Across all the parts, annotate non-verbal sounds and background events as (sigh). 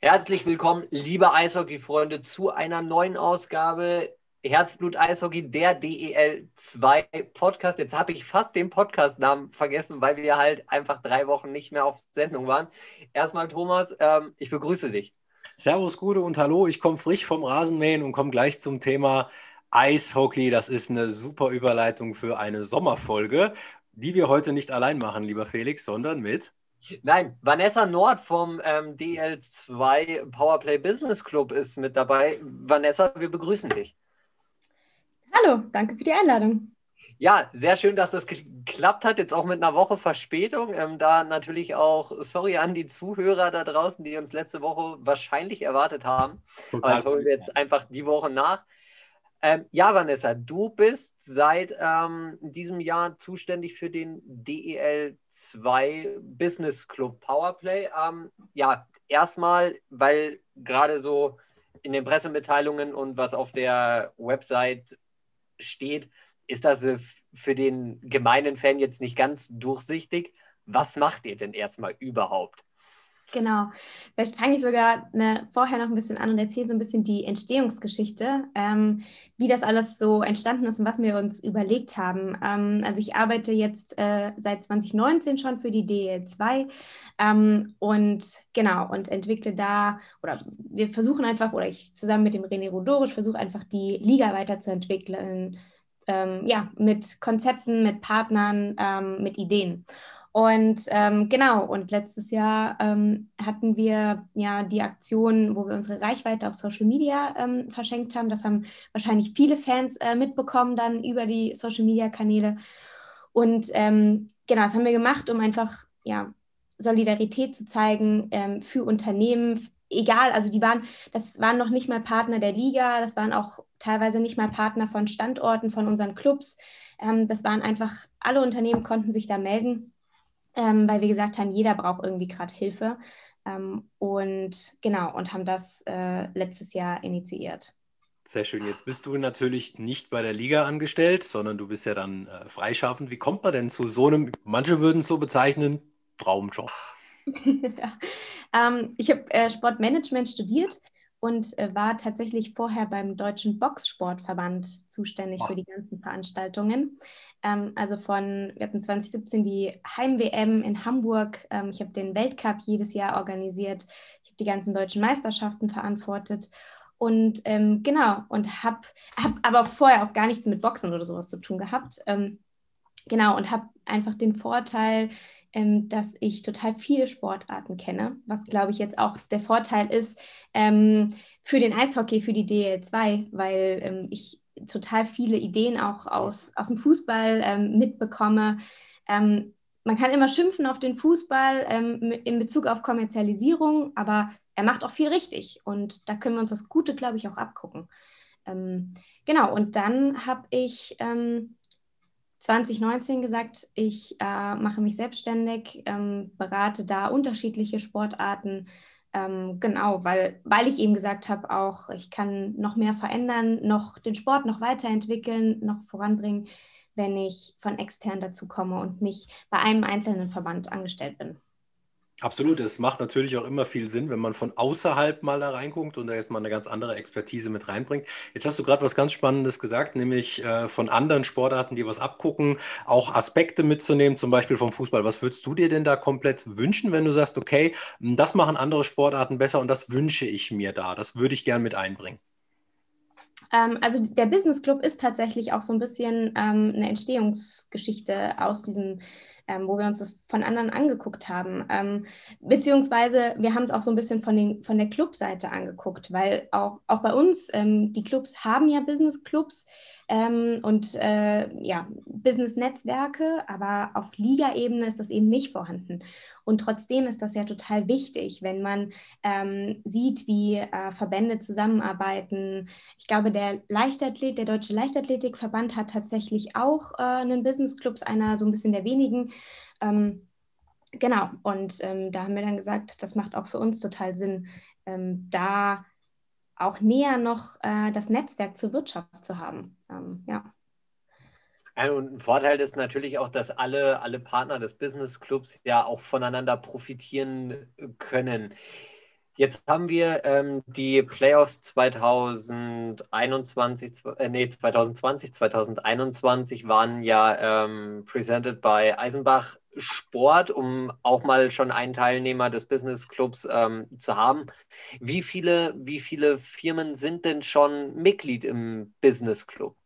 Herzlich willkommen, liebe Eishockey-Freunde, zu einer neuen Ausgabe Herzblut Eishockey, der DEL 2 Podcast. Jetzt habe ich fast den Podcast-Namen vergessen, weil wir halt einfach drei Wochen nicht mehr auf Sendung waren. Erstmal, Thomas, ähm, ich begrüße dich. Servus, Gude und Hallo. Ich komme frisch vom Rasenmähen und komme gleich zum Thema Eishockey. Das ist eine super Überleitung für eine Sommerfolge, die wir heute nicht allein machen, lieber Felix, sondern mit Nein, Vanessa Nord vom ähm, DL2 Powerplay Business Club ist mit dabei. Vanessa, wir begrüßen dich. Hallo, danke für die Einladung. Ja, sehr schön, dass das geklappt hat, jetzt auch mit einer Woche Verspätung. Ähm, da natürlich auch, sorry an die Zuhörer da draußen, die uns letzte Woche wahrscheinlich erwartet haben. Total Aber das holen wir jetzt einfach die Woche nach. Ähm, ja, Vanessa, du bist seit ähm, diesem Jahr zuständig für den DEL 2 Business Club Powerplay. Ähm, ja, erstmal, weil gerade so in den Pressemitteilungen und was auf der Website steht, ist das äh, für den gemeinen Fan jetzt nicht ganz durchsichtig. Was macht ihr denn erstmal überhaupt? Genau. Vielleicht fange ich sogar ne, vorher noch ein bisschen an und erzähle so ein bisschen die Entstehungsgeschichte, ähm, wie das alles so entstanden ist und was wir uns überlegt haben. Ähm, also ich arbeite jetzt äh, seit 2019 schon für die DL2 ähm, und genau und entwickle da oder wir versuchen einfach oder ich zusammen mit dem René Rodorisch versuche einfach die Liga weiterzuentwickeln. Ähm, ja, mit Konzepten, mit Partnern, ähm, mit Ideen. Und ähm, genau, und letztes Jahr ähm, hatten wir ja die Aktion, wo wir unsere Reichweite auf Social Media ähm, verschenkt haben. Das haben wahrscheinlich viele Fans äh, mitbekommen dann über die Social Media Kanäle. Und ähm, genau, das haben wir gemacht, um einfach ja, Solidarität zu zeigen ähm, für Unternehmen, egal, also die waren, das waren noch nicht mal Partner der Liga, das waren auch teilweise nicht mal Partner von Standorten, von unseren Clubs. Ähm, das waren einfach, alle Unternehmen konnten sich da melden ähm, weil wir gesagt haben, jeder braucht irgendwie gerade Hilfe. Ähm, und genau, und haben das äh, letztes Jahr initiiert. Sehr schön. Jetzt bist du natürlich nicht bei der Liga angestellt, sondern du bist ja dann äh, freischaffend. Wie kommt man denn zu so einem, manche würden es so bezeichnen, Traumjob? (laughs) ja. ähm, ich habe äh, Sportmanagement studiert und äh, war tatsächlich vorher beim Deutschen Boxsportverband zuständig oh. für die ganzen Veranstaltungen. Ähm, also von, wir hatten 2017 die Heim-WM in Hamburg. Ähm, ich habe den Weltcup jedes Jahr organisiert. Ich habe die ganzen deutschen Meisterschaften verantwortet. Und ähm, genau, und habe hab aber vorher auch gar nichts mit Boxen oder sowas zu tun gehabt. Ähm, genau, und habe einfach den Vorteil, ähm, dass ich total viele Sportarten kenne, was glaube ich jetzt auch der Vorteil ist ähm, für den Eishockey, für die DL2, weil ähm, ich total viele Ideen auch aus, aus dem Fußball ähm, mitbekomme. Ähm, man kann immer schimpfen auf den Fußball ähm, in Bezug auf Kommerzialisierung, aber er macht auch viel richtig und da können wir uns das Gute, glaube ich, auch abgucken. genau, und dann habe ich 2019 gesagt, ich äh, mache mich selbstständig, ähm, berate da unterschiedliche Sportarten. Ähm, genau, weil, weil ich eben gesagt habe, auch ich kann noch mehr verändern, noch den Sport noch weiterentwickeln, noch voranbringen, wenn ich von extern dazu komme und nicht bei einem einzelnen Verband angestellt bin. Absolut, es macht natürlich auch immer viel Sinn, wenn man von außerhalb mal da reinguckt und da jetzt mal eine ganz andere Expertise mit reinbringt. Jetzt hast du gerade was ganz Spannendes gesagt, nämlich äh, von anderen Sportarten, die was abgucken, auch Aspekte mitzunehmen, zum Beispiel vom Fußball. Was würdest du dir denn da komplett wünschen, wenn du sagst, okay, das machen andere Sportarten besser und das wünsche ich mir da, das würde ich gern mit einbringen? Ähm, also der Business Club ist tatsächlich auch so ein bisschen ähm, eine Entstehungsgeschichte aus diesem ähm, wo wir uns das von anderen angeguckt haben. Ähm, beziehungsweise wir haben es auch so ein bisschen von, den, von der Clubseite angeguckt, weil auch, auch bei uns, ähm, die Clubs haben ja Business-Clubs ähm, und äh, ja, Business-Netzwerke, aber auf Liga-Ebene ist das eben nicht vorhanden. Und trotzdem ist das ja total wichtig, wenn man ähm, sieht, wie äh, Verbände zusammenarbeiten. Ich glaube, der Leichtathlet, der Deutsche Leichtathletikverband hat tatsächlich auch äh, einen Business Clubs, einer so ein bisschen der wenigen. Ähm, genau, und ähm, da haben wir dann gesagt, das macht auch für uns total Sinn, ähm, da auch näher noch äh, das Netzwerk zur Wirtschaft zu haben. Ähm, ja. Und ein Vorteil ist natürlich auch, dass alle, alle Partner des Business Clubs ja auch voneinander profitieren können. Jetzt haben wir ähm, die Playoffs 2021, äh, nee, 2020, 2021 waren ja ähm, presented bei Eisenbach Sport, um auch mal schon einen Teilnehmer des Business Clubs ähm, zu haben. Wie viele, wie viele Firmen sind denn schon Mitglied im Business Club?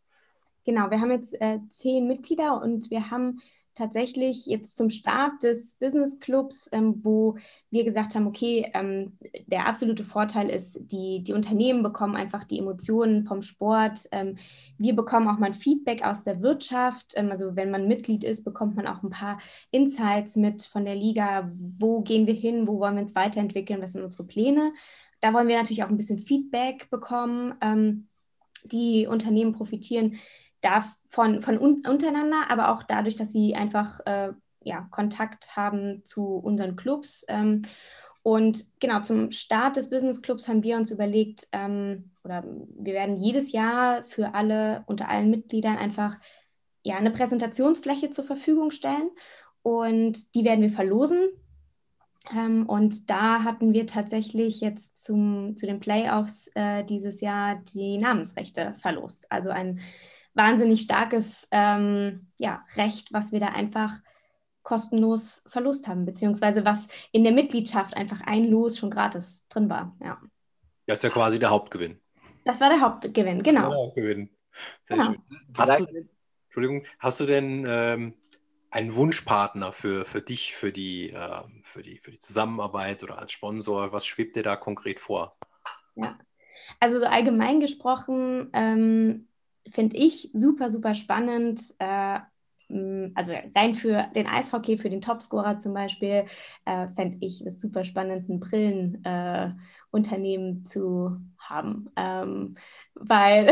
Genau, wir haben jetzt äh, zehn Mitglieder und wir haben tatsächlich jetzt zum Start des Business Clubs, ähm, wo wir gesagt haben, okay, ähm, der absolute Vorteil ist, die, die Unternehmen bekommen einfach die Emotionen vom Sport. Ähm, wir bekommen auch mal ein Feedback aus der Wirtschaft. Ähm, also wenn man Mitglied ist, bekommt man auch ein paar Insights mit von der Liga. Wo gehen wir hin? Wo wollen wir uns weiterentwickeln? Was sind unsere Pläne? Da wollen wir natürlich auch ein bisschen Feedback bekommen. Ähm, die Unternehmen profitieren davon von un untereinander, aber auch dadurch, dass sie einfach äh, ja, Kontakt haben zu unseren Clubs. Ähm, und genau zum Start des Business Clubs haben wir uns überlegt, ähm, oder wir werden jedes Jahr für alle, unter allen Mitgliedern einfach ja, eine Präsentationsfläche zur Verfügung stellen und die werden wir verlosen. Ähm, und da hatten wir tatsächlich jetzt zum, zu den Playoffs äh, dieses Jahr die Namensrechte verlost. Also ein wahnsinnig starkes ähm, ja, Recht, was wir da einfach kostenlos Verlust haben, beziehungsweise was in der Mitgliedschaft einfach ein Los schon gratis drin war. Ja. Das ist ja quasi der Hauptgewinn. Das war der Hauptgewinn, genau. Das war der Hauptgewinn. Sehr genau. schön. Hast du, Entschuldigung, hast du denn ähm, einen Wunschpartner für, für dich, für die, äh, für, die, für die Zusammenarbeit oder als Sponsor? Was schwebt dir da konkret vor? Ja, also so allgemein gesprochen ähm, finde ich super, super spannend. Äh, also rein für den Eishockey, für den Topscorer zum Beispiel, äh, fände ich es super spannend, ein Brillenunternehmen äh, zu haben. Ähm, weil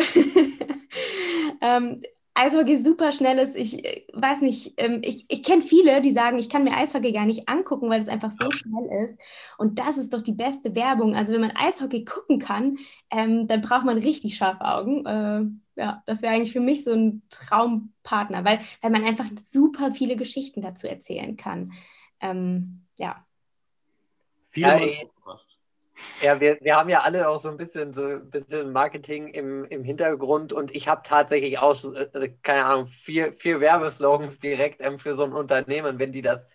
(laughs) ähm, Eishockey super schnell ist. Ich äh, weiß nicht, ähm, ich, ich kenne viele, die sagen, ich kann mir Eishockey gar nicht angucken, weil es einfach so schnell ist. Und das ist doch die beste Werbung. Also wenn man Eishockey gucken kann, ähm, dann braucht man richtig scharfe Augen. Äh, ja, das wäre eigentlich für mich so ein Traumpartner, weil, weil man einfach super viele Geschichten dazu erzählen kann. Ähm, ja. Viele ja, ja, wir, wir haben ja alle auch so ein bisschen so ein bisschen Marketing im, im Hintergrund und ich habe tatsächlich auch, äh, keine Ahnung, vier, vier Werbeslogans direkt ähm, für so ein Unternehmen, wenn die das,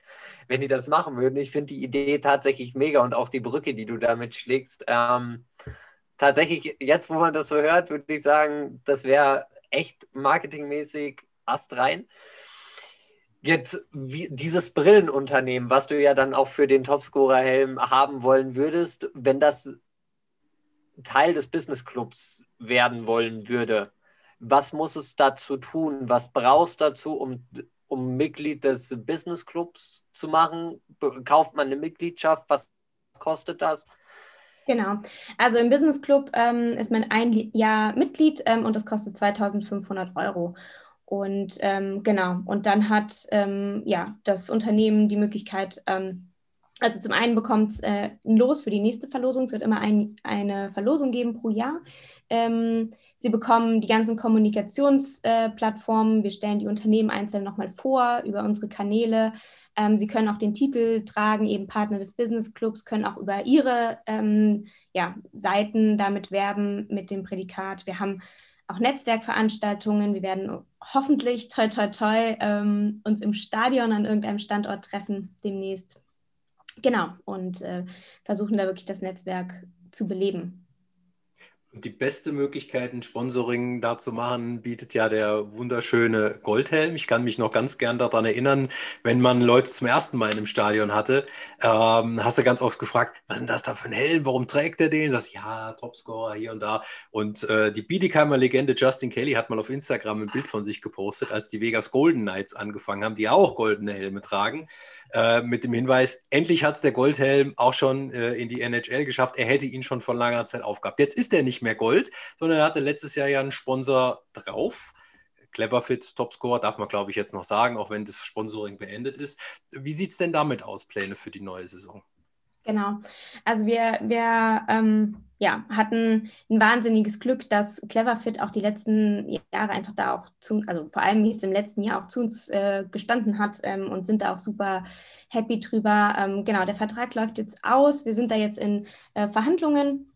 wenn die das machen würden. Ich finde die Idee tatsächlich mega und auch die Brücke, die du damit schlägst. Ähm, tatsächlich, jetzt wo man das so hört, würde ich sagen, das wäre echt marketingmäßig astrein. Jetzt wie, dieses Brillenunternehmen, was du ja dann auch für den Topscorer-Helm haben wollen würdest, wenn das Teil des Business Clubs werden wollen würde, was muss es dazu tun? Was brauchst du dazu, um, um Mitglied des Business Clubs zu machen? Kauft man eine Mitgliedschaft? Was kostet das? Genau. Also im Business Club ähm, ist man ein Jahr Mitglied ähm, und das kostet 2500 Euro. Und ähm, genau, und dann hat ähm, ja, das Unternehmen die Möglichkeit, ähm, also zum einen bekommt es äh, ein Los für die nächste Verlosung. Es wird immer ein, eine Verlosung geben pro Jahr. Ähm, sie bekommen die ganzen Kommunikationsplattformen. Äh, Wir stellen die Unternehmen einzeln nochmal vor über unsere Kanäle. Ähm, sie können auch den Titel tragen, eben Partner des Business Clubs, können auch über ihre ähm, ja, Seiten damit werben mit dem Prädikat. Wir haben auch Netzwerkveranstaltungen. Wir werden hoffentlich, toi, toi, toi, ähm, uns im Stadion an irgendeinem Standort treffen demnächst. Genau, und äh, versuchen da wirklich das Netzwerk zu beleben. Die beste Möglichkeit, ein Sponsoring da zu machen, bietet ja der wunderschöne Goldhelm. Ich kann mich noch ganz gern daran erinnern, wenn man Leute zum ersten Mal in einem Stadion hatte, ähm, hast du ganz oft gefragt, was ist das da für ein Helm? Warum trägt er den? Das ja, Topscorer hier und da. Und äh, die Biedigheimer Legende Justin Kelly hat mal auf Instagram ein Bild von sich gepostet, als die Vegas Golden Knights angefangen haben, die auch goldene Helme tragen, äh, mit dem Hinweis, endlich hat es der Goldhelm auch schon äh, in die NHL geschafft. Er hätte ihn schon vor langer Zeit aufgehabt. Jetzt ist er nicht mehr Gold, sondern er hatte letztes Jahr ja einen Sponsor drauf. Cleverfit Topscorer darf man, glaube ich, jetzt noch sagen, auch wenn das Sponsoring beendet ist. Wie sieht es denn damit aus, Pläne für die neue Saison? Genau. Also wir, wir ähm, ja, hatten ein wahnsinniges Glück, dass Cleverfit auch die letzten Jahre einfach da auch zu, also vor allem jetzt im letzten Jahr auch zu uns äh, gestanden hat ähm, und sind da auch super happy drüber. Ähm, genau, der Vertrag läuft jetzt aus. Wir sind da jetzt in äh, Verhandlungen.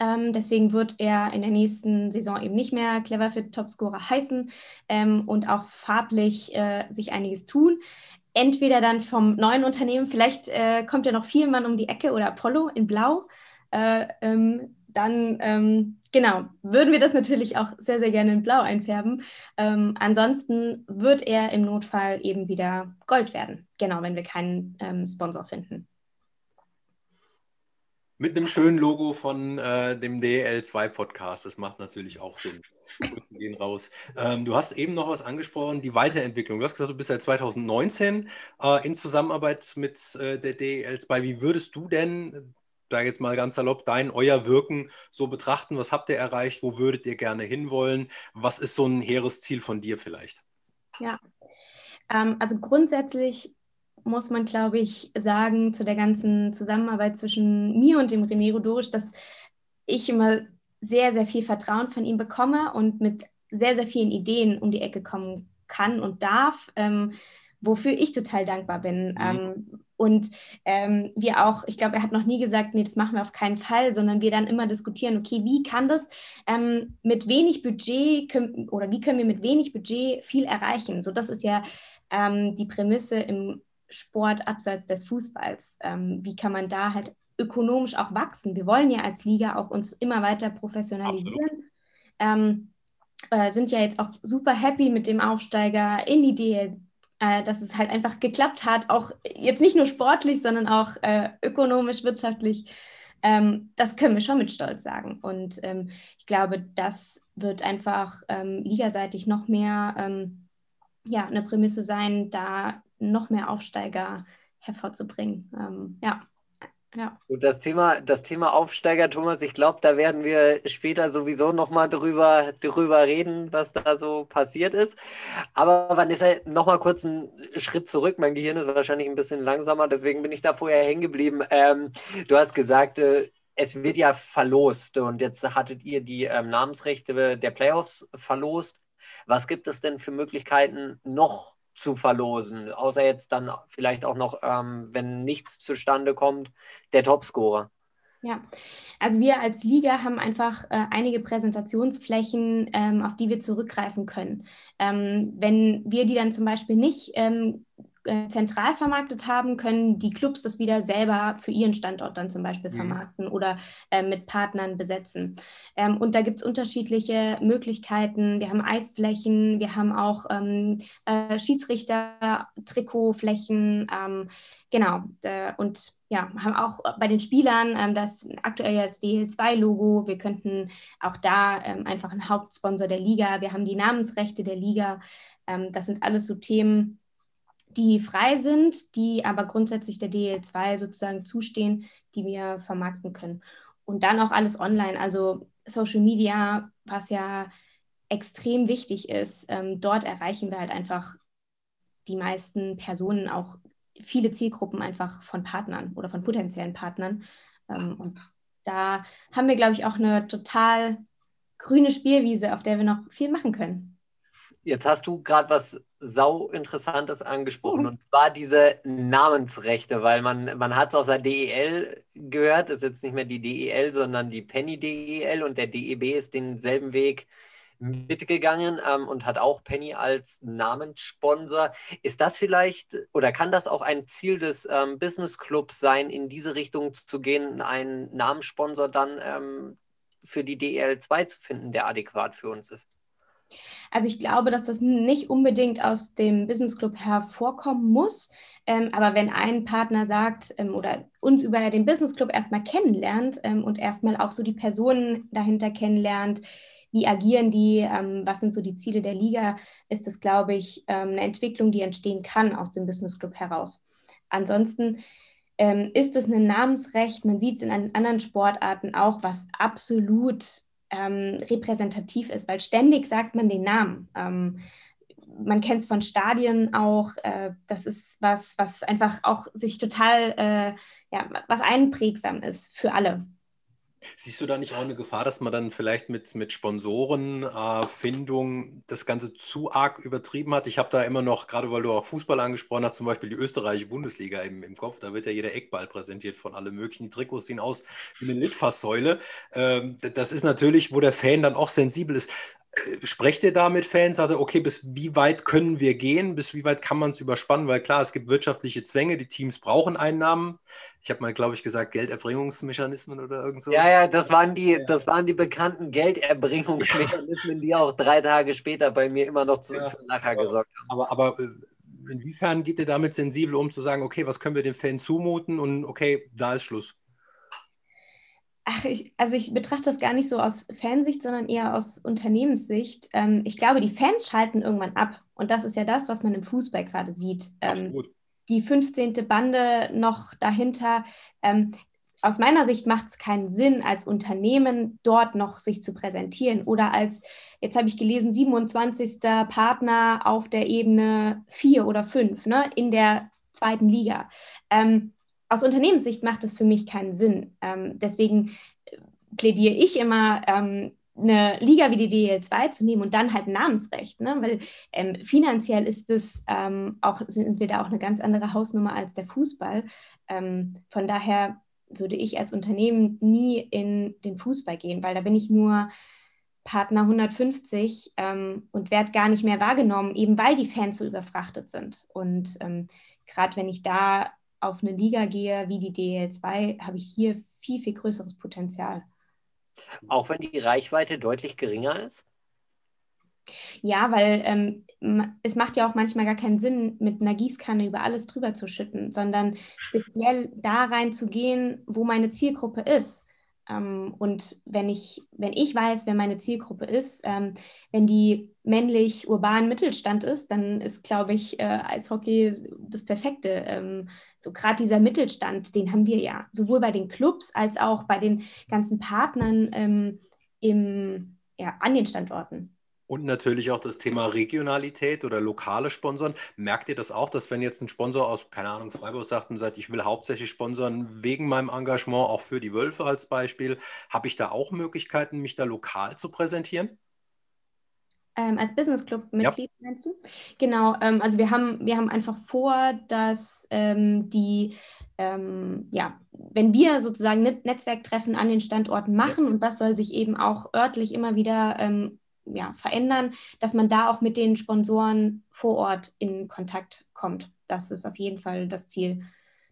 Ähm, deswegen wird er in der nächsten Saison eben nicht mehr Cleverfit Topscorer heißen ähm, und auch farblich äh, sich einiges tun entweder dann vom neuen Unternehmen, vielleicht äh, kommt ja noch Vielmann um die Ecke oder Apollo in Blau. Äh, ähm, dann, ähm, genau, würden wir das natürlich auch sehr, sehr gerne in Blau einfärben. Ähm, ansonsten wird er im Notfall eben wieder Gold werden, genau, wenn wir keinen ähm, Sponsor finden. Mit einem schönen Logo von äh, dem DL2-Podcast. Das macht natürlich auch Sinn. Wir gehen raus. Ähm, du hast eben noch was angesprochen, die Weiterentwicklung. Du hast gesagt, du bist seit 2019 äh, in Zusammenarbeit mit äh, der DL2. Wie würdest du denn, da jetzt mal ganz salopp, dein, euer Wirken so betrachten? Was habt ihr erreicht? Wo würdet ihr gerne hinwollen? Was ist so ein hehres Ziel von dir vielleicht? Ja, ähm, also grundsätzlich muss man, glaube ich, sagen zu der ganzen Zusammenarbeit zwischen mir und dem René Rodorisch, dass ich immer sehr, sehr viel Vertrauen von ihm bekomme und mit sehr, sehr vielen Ideen um die Ecke kommen kann und darf, ähm, wofür ich total dankbar bin. Mhm. Ähm, und ähm, wir auch, ich glaube, er hat noch nie gesagt, nee, das machen wir auf keinen Fall, sondern wir dann immer diskutieren, okay, wie kann das ähm, mit wenig Budget können, oder wie können wir mit wenig Budget viel erreichen? So, das ist ja ähm, die Prämisse im Sport abseits des Fußballs? Ähm, wie kann man da halt ökonomisch auch wachsen? Wir wollen ja als Liga auch uns immer weiter professionalisieren. Ähm, äh, sind ja jetzt auch super happy mit dem Aufsteiger in die DL, äh, dass es halt einfach geklappt hat, auch jetzt nicht nur sportlich, sondern auch äh, ökonomisch, wirtschaftlich. Ähm, das können wir schon mit Stolz sagen. Und ähm, ich glaube, das wird einfach ähm, ligaseitig noch mehr ähm, ja, eine Prämisse sein, da noch mehr Aufsteiger hervorzubringen. Ähm, ja. Ja. Und das Thema, das Thema Aufsteiger, Thomas, ich glaube, da werden wir später sowieso nochmal drüber, drüber reden, was da so passiert ist. Aber Vanessa, nochmal kurz einen Schritt zurück. Mein Gehirn ist wahrscheinlich ein bisschen langsamer, deswegen bin ich da vorher hängen geblieben. Ähm, du hast gesagt, äh, es wird ja verlost und jetzt hattet ihr die ähm, Namensrechte der Playoffs verlost. Was gibt es denn für Möglichkeiten noch zu verlosen, außer jetzt dann vielleicht auch noch, ähm, wenn nichts zustande kommt, der Topscorer. Ja, also wir als Liga haben einfach äh, einige Präsentationsflächen, ähm, auf die wir zurückgreifen können. Ähm, wenn wir die dann zum Beispiel nicht ähm, äh, zentral vermarktet haben, können die Clubs das wieder selber für ihren Standort dann zum Beispiel mhm. vermarkten oder äh, mit Partnern besetzen. Ähm, und da gibt es unterschiedliche Möglichkeiten. Wir haben Eisflächen, wir haben auch ähm, äh, Schiedsrichter-Trikotflächen, ähm, genau. Und ja, haben auch bei den Spielern ähm, das aktuell das DL2-Logo. Wir könnten auch da ähm, einfach ein Hauptsponsor der Liga. Wir haben die Namensrechte der Liga. Ähm, das sind alles so Themen, die frei sind, die aber grundsätzlich der DL2 sozusagen zustehen, die wir vermarkten können. Und dann auch alles online, also Social Media, was ja extrem wichtig ist. Ähm, dort erreichen wir halt einfach die meisten Personen, auch viele Zielgruppen einfach von Partnern oder von potenziellen Partnern. Ähm, und da haben wir, glaube ich, auch eine total grüne Spielwiese, auf der wir noch viel machen können. Jetzt hast du gerade was sau Interessantes angesprochen mhm. und zwar diese Namensrechte, weil man, man hat es aus der DEL gehört, ist jetzt nicht mehr die DEL, sondern die Penny DEL und der DEB ist denselben Weg mitgegangen ähm, und hat auch Penny als Namenssponsor. Ist das vielleicht oder kann das auch ein Ziel des ähm, Business Clubs sein, in diese Richtung zu gehen, einen Namenssponsor dann ähm, für die DEL 2 zu finden, der adäquat für uns ist? Also ich glaube, dass das nicht unbedingt aus dem Business Club hervorkommen muss. Ähm, aber wenn ein Partner sagt ähm, oder uns über den Business Club erstmal kennenlernt ähm, und erstmal auch so die Personen dahinter kennenlernt, wie agieren die, ähm, was sind so die Ziele der Liga, ist das, glaube ich, ähm, eine Entwicklung, die entstehen kann aus dem Business Club heraus. Ansonsten ähm, ist es ein Namensrecht, man sieht es in anderen Sportarten auch, was absolut ähm, repräsentativ ist, weil ständig sagt man den Namen. Ähm, man kennt es von Stadien auch. Äh, das ist was, was einfach auch sich total, äh, ja, was einprägsam ist für alle. Siehst du da nicht auch eine Gefahr, dass man dann vielleicht mit, mit Sponsorenfindung äh, das Ganze zu arg übertrieben hat? Ich habe da immer noch, gerade weil du auch Fußball angesprochen hast, zum Beispiel die österreichische Bundesliga im, im Kopf, da wird ja jeder Eckball präsentiert von allen möglichen. Die Trikots sehen aus wie eine Litfaßsäule. Ähm, das ist natürlich, wo der Fan dann auch sensibel ist. Sprecht ihr da mit Fans? Sagt ihr, okay, bis wie weit können wir gehen? Bis wie weit kann man es überspannen? Weil klar, es gibt wirtschaftliche Zwänge, die Teams brauchen Einnahmen. Ich habe mal, glaube ich, gesagt, Gelderbringungsmechanismen oder irgend so. Ja, ja, das waren die, das waren die bekannten Gelderbringungsmechanismen, die auch drei Tage später bei mir immer noch zu, ja, für Lacher gesorgt haben. Aber, aber äh, inwiefern geht ihr damit sensibel um zu sagen, okay, was können wir den Fans zumuten und okay, da ist Schluss? Ach, ich, also ich betrachte das gar nicht so aus Fansicht, sondern eher aus Unternehmenssicht. Ähm, ich glaube, die Fans schalten irgendwann ab. Und das ist ja das, was man im Fußball gerade sieht. Ähm, die 15. Bande noch dahinter. Ähm, aus meiner Sicht macht es keinen Sinn, als Unternehmen dort noch sich zu präsentieren oder als, jetzt habe ich gelesen, 27. Partner auf der Ebene 4 oder 5 ne, in der zweiten Liga. Ähm, aus Unternehmenssicht macht es für mich keinen Sinn. Ähm, deswegen äh, plädiere ich immer, ähm, eine Liga wie die DL2 zu nehmen und dann halt Namensrecht, ne? weil ähm, finanziell ist es ähm, auch, sind wir da auch eine ganz andere Hausnummer als der Fußball. Ähm, von daher würde ich als Unternehmen nie in den Fußball gehen, weil da bin ich nur Partner 150 ähm, und werde gar nicht mehr wahrgenommen, eben weil die Fans so überfrachtet sind. Und ähm, gerade wenn ich da auf eine Liga gehe wie die DL2, habe ich hier viel, viel größeres Potenzial. Auch wenn die Reichweite deutlich geringer ist? Ja, weil ähm, es macht ja auch manchmal gar keinen Sinn, mit einer Gießkanne über alles drüber zu schütten, sondern speziell da reinzugehen, wo meine Zielgruppe ist. Ähm, und wenn ich, wenn ich weiß, wer meine Zielgruppe ist, ähm, wenn die männlich urban Mittelstand ist, dann ist, glaube ich, äh, Eishockey das Perfekte. Ähm, so gerade dieser Mittelstand, den haben wir ja, sowohl bei den Clubs als auch bei den ganzen Partnern im, ja, an den Standorten. Und natürlich auch das Thema Regionalität oder lokale Sponsoren. Merkt ihr das auch, dass wenn jetzt ein Sponsor aus, keine Ahnung, Freiburg sagt und sagt, ich will hauptsächlich sponsern wegen meinem Engagement, auch für die Wölfe als Beispiel, habe ich da auch Möglichkeiten, mich da lokal zu präsentieren? Ähm, als Business Club Mitglied ja. meinst du? Genau, ähm, also wir haben, wir haben einfach vor, dass ähm, die ähm, ja, wenn wir sozusagen Netzwerktreffen an den Standorten machen und das soll sich eben auch örtlich immer wieder ähm, ja, verändern, dass man da auch mit den Sponsoren vor Ort in Kontakt kommt. Das ist auf jeden Fall das Ziel.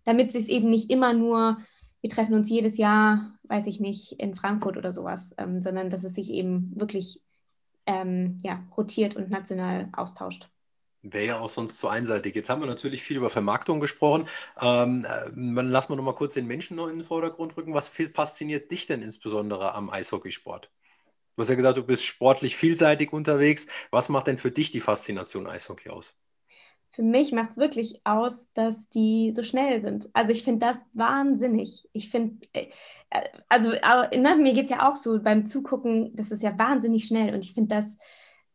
Damit es eben nicht immer nur, wir treffen uns jedes Jahr, weiß ich nicht, in Frankfurt oder sowas, ähm, sondern dass es sich eben wirklich ähm, ja, rotiert und national austauscht. Wäre ja auch sonst zu einseitig. Jetzt haben wir natürlich viel über Vermarktung gesprochen. Ähm, äh, lass mal noch mal kurz den Menschen noch in den Vordergrund rücken. Was fasziniert dich denn insbesondere am Eishockeysport? Du hast ja gesagt, du bist sportlich vielseitig unterwegs. Was macht denn für dich die Faszination Eishockey aus? Für mich macht es wirklich aus, dass die so schnell sind. Also ich finde das wahnsinnig. Ich finde, äh, also ne, mir geht es ja auch so beim Zugucken, das ist ja wahnsinnig schnell und ich finde das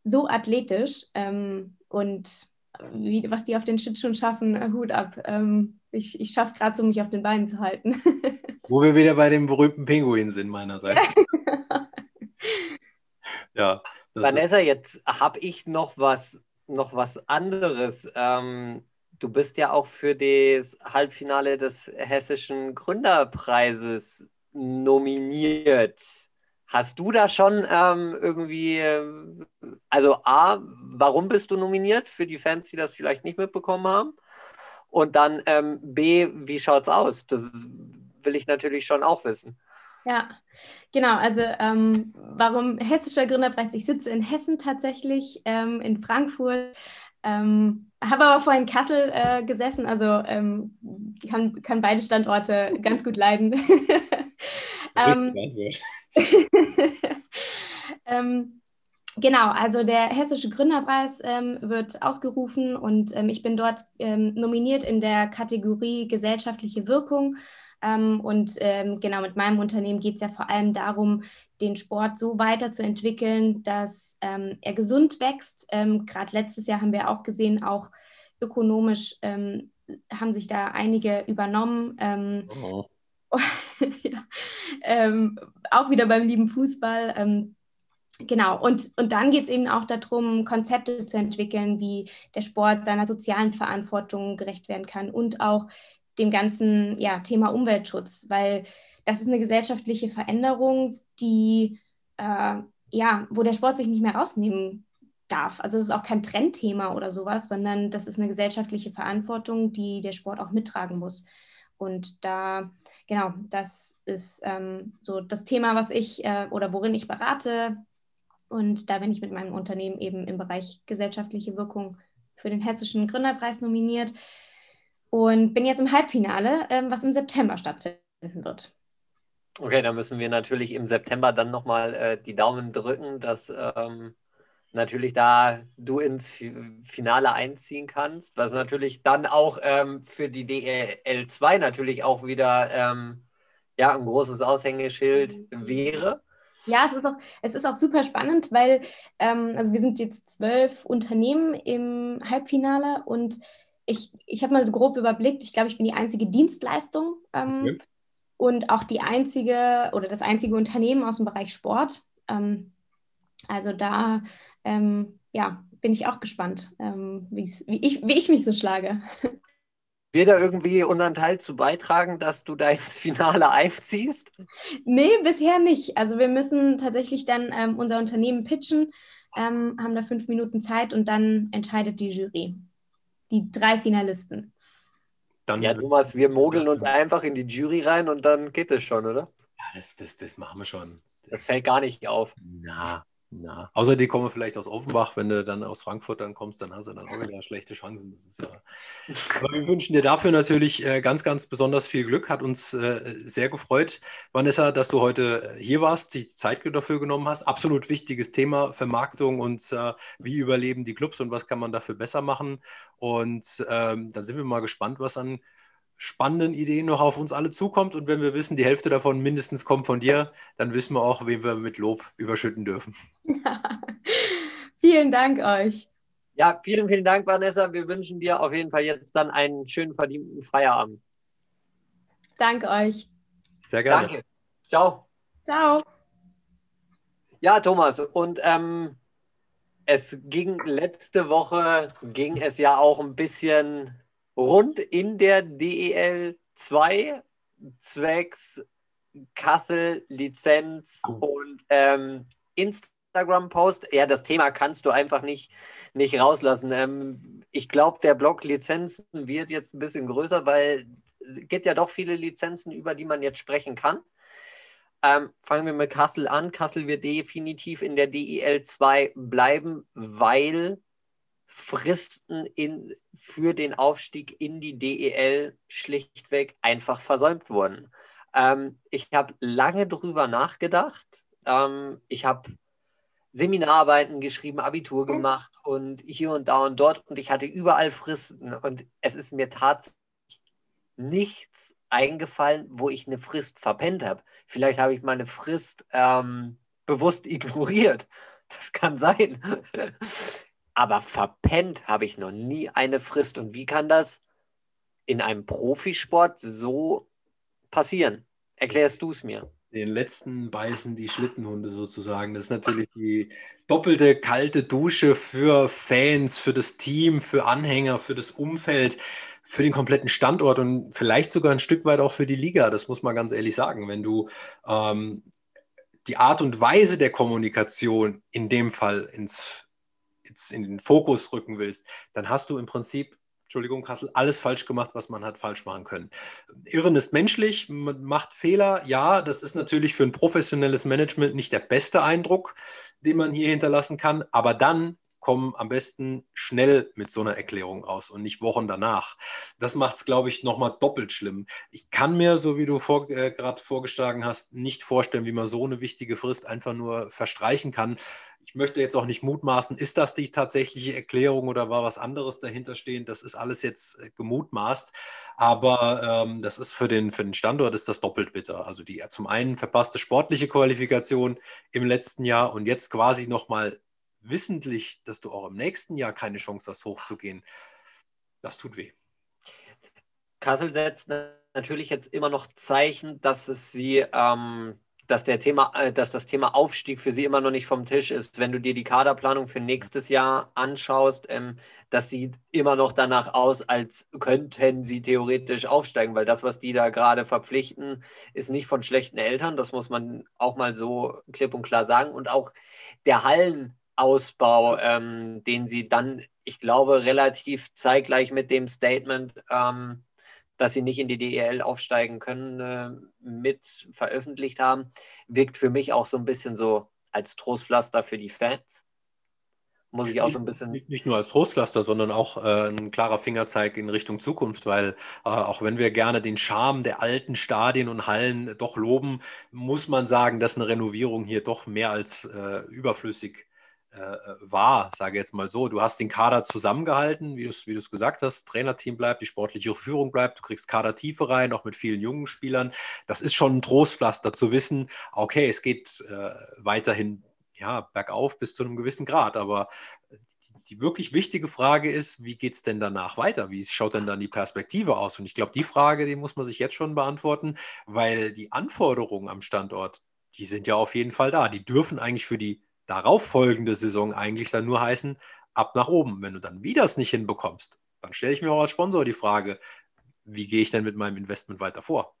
so athletisch ähm, und wie, was die auf den Shit schon schaffen, äh, Hut ab. Ähm, ich ich schaffe es gerade so, mich auf den Beinen zu halten. (laughs) Wo wir wieder bei dem berühmten Pinguin sind, meinerseits. (laughs) ja. Vanessa, jetzt habe ich noch was, noch was anderes. Ähm, du bist ja auch für das Halbfinale des Hessischen Gründerpreises nominiert. Hast du da schon ähm, irgendwie, also A, warum bist du nominiert für die Fans, die das vielleicht nicht mitbekommen haben? Und dann ähm, B, wie schaut's aus? Das will ich natürlich schon auch wissen. Ja, genau. Also ähm, warum Hessischer Gründerpreis? Ich sitze in Hessen tatsächlich, ähm, in Frankfurt. Ähm, habe aber vorhin in Kassel äh, gesessen, also ähm, kann, kann beide Standorte (laughs) ganz gut leiden. (laughs) ähm, (laughs) ähm, genau, also der Hessische Gründerpreis ähm, wird ausgerufen und ähm, ich bin dort ähm, nominiert in der Kategorie gesellschaftliche Wirkung und ähm, genau mit meinem Unternehmen geht es ja vor allem darum, den Sport so weiterzuentwickeln, dass ähm, er gesund wächst. Ähm, Gerade letztes Jahr haben wir auch gesehen, auch ökonomisch ähm, haben sich da einige übernommen. Ähm, oh. (laughs) ja, auch wieder beim lieben Fußball genau, und, und dann geht es eben auch darum, Konzepte zu entwickeln, wie der Sport seiner sozialen Verantwortung gerecht werden kann und auch dem ganzen ja, Thema Umweltschutz, weil das ist eine gesellschaftliche Veränderung, die äh, ja, wo der Sport sich nicht mehr rausnehmen darf. Also es ist auch kein Trendthema oder sowas, sondern das ist eine gesellschaftliche Verantwortung, die der Sport auch mittragen muss. Und da, genau, das ist ähm, so das Thema, was ich äh, oder worin ich berate. Und da bin ich mit meinem Unternehmen eben im Bereich gesellschaftliche Wirkung für den Hessischen Gründerpreis nominiert und bin jetzt im Halbfinale, ähm, was im September stattfinden wird. Okay, da müssen wir natürlich im September dann nochmal äh, die Daumen drücken, dass ähm, natürlich da du ins Finale einziehen kannst, was natürlich dann auch ähm, für die DL2 natürlich auch wieder ähm, ja, ein großes Aushängeschild mhm. wäre. Ja, es ist auch, es ist auch super spannend, weil ähm, also wir sind jetzt zwölf Unternehmen im Halbfinale und ich, ich habe mal so grob überblickt, ich glaube, ich bin die einzige Dienstleistung ähm, okay. und auch die einzige oder das einzige Unternehmen aus dem Bereich Sport. Ähm, also da ähm, ja, bin ich auch gespannt, ähm, wie, ich, wie ich mich so schlage. (laughs) Wir da irgendwie unseren Teil zu beitragen, dass du da ins Finale einziehst? Nee, bisher nicht. Also wir müssen tatsächlich dann ähm, unser Unternehmen pitchen, ähm, haben da fünf Minuten Zeit und dann entscheidet die Jury die drei Finalisten. Dann ja, Thomas, wir mogeln uns einfach in die Jury rein und dann geht es schon, oder? Ja, das, das, das machen wir schon. Das fällt gar nicht auf. Na, na. Außer die kommen vielleicht aus Offenbach, wenn du dann aus Frankfurt dann kommst, dann hast du dann auch (laughs) wieder schlechte Chancen. Ja Aber wir wünschen dir dafür natürlich äh, ganz, ganz besonders viel Glück. Hat uns äh, sehr gefreut, Vanessa, dass du heute hier warst, sich Zeit dafür genommen hast. Absolut wichtiges Thema, Vermarktung und äh, wie überleben die Clubs und was kann man dafür besser machen. Und ähm, dann sind wir mal gespannt, was an spannenden Ideen noch auf uns alle zukommt. Und wenn wir wissen, die Hälfte davon mindestens kommt von dir, dann wissen wir auch, wen wir mit Lob überschütten dürfen. Ja. (laughs) Vielen Dank euch. Ja, vielen, vielen Dank, Vanessa. Wir wünschen dir auf jeden Fall jetzt dann einen schönen verdienten Feierabend. Danke euch. Sehr gerne. Danke. Ciao. Ciao. Ja, Thomas, und ähm, es ging letzte Woche, ging es ja auch ein bisschen rund in der DEL 2 zwecks Kassel Lizenz und ähm, Instagram-Post. Ja, das Thema kannst du einfach nicht, nicht rauslassen. Ähm, ich glaube, der Blog Lizenzen wird jetzt ein bisschen größer, weil es gibt ja doch viele Lizenzen, über die man jetzt sprechen kann. Ähm, fangen wir mit Kassel an. Kassel wird definitiv in der DEL 2 bleiben, weil Fristen in, für den Aufstieg in die DEL schlichtweg einfach versäumt wurden. Ähm, ich habe lange drüber nachgedacht. Ähm, ich habe Seminararbeiten geschrieben, Abitur gemacht und hier und da und dort und ich hatte überall Fristen und es ist mir tatsächlich nichts eingefallen, wo ich eine Frist verpennt habe. Vielleicht habe ich meine Frist ähm, bewusst (laughs) ignoriert. Das kann sein. Aber verpennt habe ich noch nie eine Frist. Und wie kann das in einem Profisport so passieren? Erklärst du es mir? Den letzten beißen die Schlittenhunde sozusagen. Das ist natürlich die doppelte kalte Dusche für Fans, für das Team, für Anhänger, für das Umfeld, für den kompletten Standort und vielleicht sogar ein Stück weit auch für die Liga. Das muss man ganz ehrlich sagen. Wenn du ähm, die Art und Weise der Kommunikation in dem Fall ins jetzt in den Fokus rücken willst, dann hast du im Prinzip Entschuldigung, Kassel, alles falsch gemacht, was man hat falsch machen können. Irren ist menschlich, man macht Fehler. Ja, das ist natürlich für ein professionelles Management nicht der beste Eindruck, den man hier hinterlassen kann. Aber dann kommen am besten schnell mit so einer Erklärung aus und nicht Wochen danach. Das macht es, glaube ich, nochmal doppelt schlimm. Ich kann mir, so wie du vor, äh, gerade vorgeschlagen hast, nicht vorstellen, wie man so eine wichtige Frist einfach nur verstreichen kann. Ich möchte jetzt auch nicht mutmaßen, ist das die tatsächliche Erklärung oder war was anderes dahinter stehend? Das ist alles jetzt äh, gemutmaßt. Aber ähm, das ist für den, für den Standort ist das doppelt bitter. Also die zum einen verpasste sportliche Qualifikation im letzten Jahr und jetzt quasi nochmal wissentlich, dass du auch im nächsten Jahr keine Chance hast, hochzugehen. Das tut weh. Kassel setzt natürlich jetzt immer noch Zeichen, dass es sie ähm, dass, der Thema, äh, dass das Thema Aufstieg für sie immer noch nicht vom Tisch ist. Wenn du dir die Kaderplanung für nächstes Jahr anschaust, ähm, das sieht immer noch danach aus, als könnten sie theoretisch aufsteigen, weil das, was die da gerade verpflichten, ist nicht von schlechten Eltern. Das muss man auch mal so klipp und klar sagen. Und auch der Hallenausbau, ähm, den sie dann, ich glaube, relativ zeitgleich mit dem Statement ähm, dass sie nicht in die DEL aufsteigen können, äh, mit veröffentlicht haben, wirkt für mich auch so ein bisschen so als Trostpflaster für die Fans. Muss ich auch so ein bisschen. Nicht, nicht nur als Trostpflaster, sondern auch äh, ein klarer Fingerzeig in Richtung Zukunft, weil äh, auch wenn wir gerne den Charme der alten Stadien und Hallen doch loben, muss man sagen, dass eine Renovierung hier doch mehr als äh, überflüssig ist äh, war, sage jetzt mal so. Du hast den Kader zusammengehalten, wie du es wie gesagt hast. Trainerteam bleibt, die sportliche Führung bleibt, du kriegst Kadertiefe rein, auch mit vielen jungen Spielern. Das ist schon ein Trostpflaster zu wissen, okay, es geht äh, weiterhin ja, bergauf bis zu einem gewissen Grad, aber die, die wirklich wichtige Frage ist, wie geht es denn danach weiter? Wie schaut denn dann die Perspektive aus? Und ich glaube, die Frage, die muss man sich jetzt schon beantworten, weil die Anforderungen am Standort, die sind ja auf jeden Fall da. Die dürfen eigentlich für die darauf folgende Saison eigentlich dann nur heißen, ab nach oben. Wenn du dann wieder es nicht hinbekommst, dann stelle ich mir auch als Sponsor die Frage, wie gehe ich denn mit meinem Investment weiter vor?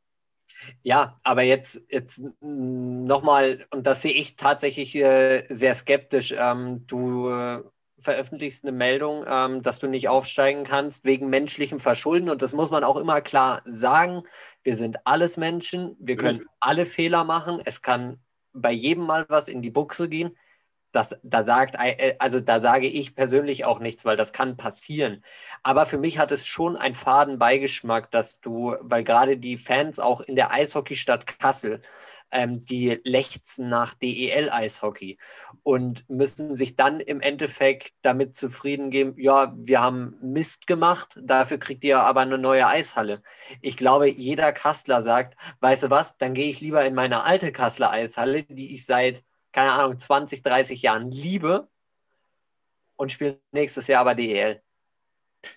Ja, aber jetzt, jetzt nochmal, und das sehe ich tatsächlich äh, sehr skeptisch. Ähm, du äh, veröffentlichst eine Meldung, ähm, dass du nicht aufsteigen kannst wegen menschlichem Verschulden. Und das muss man auch immer klar sagen. Wir sind alles Menschen, wir können alle Fehler machen. Es kann bei jedem Mal was in die Buchse gehen das, da sagt, äh, also da sage ich persönlich auch nichts, weil das kann passieren. Aber für mich hat es schon einen faden Beigeschmack, dass du, weil gerade die Fans auch in der Eishockeystadt Kassel, ähm, die lechzen nach DEL-Eishockey und müssen sich dann im Endeffekt damit zufrieden geben, ja, wir haben Mist gemacht, dafür kriegt ihr aber eine neue Eishalle. Ich glaube, jeder Kassler sagt, weißt du was, dann gehe ich lieber in meine alte Kasseler Eishalle, die ich seit keine Ahnung, 20, 30 Jahren liebe und spiele nächstes Jahr aber DEL.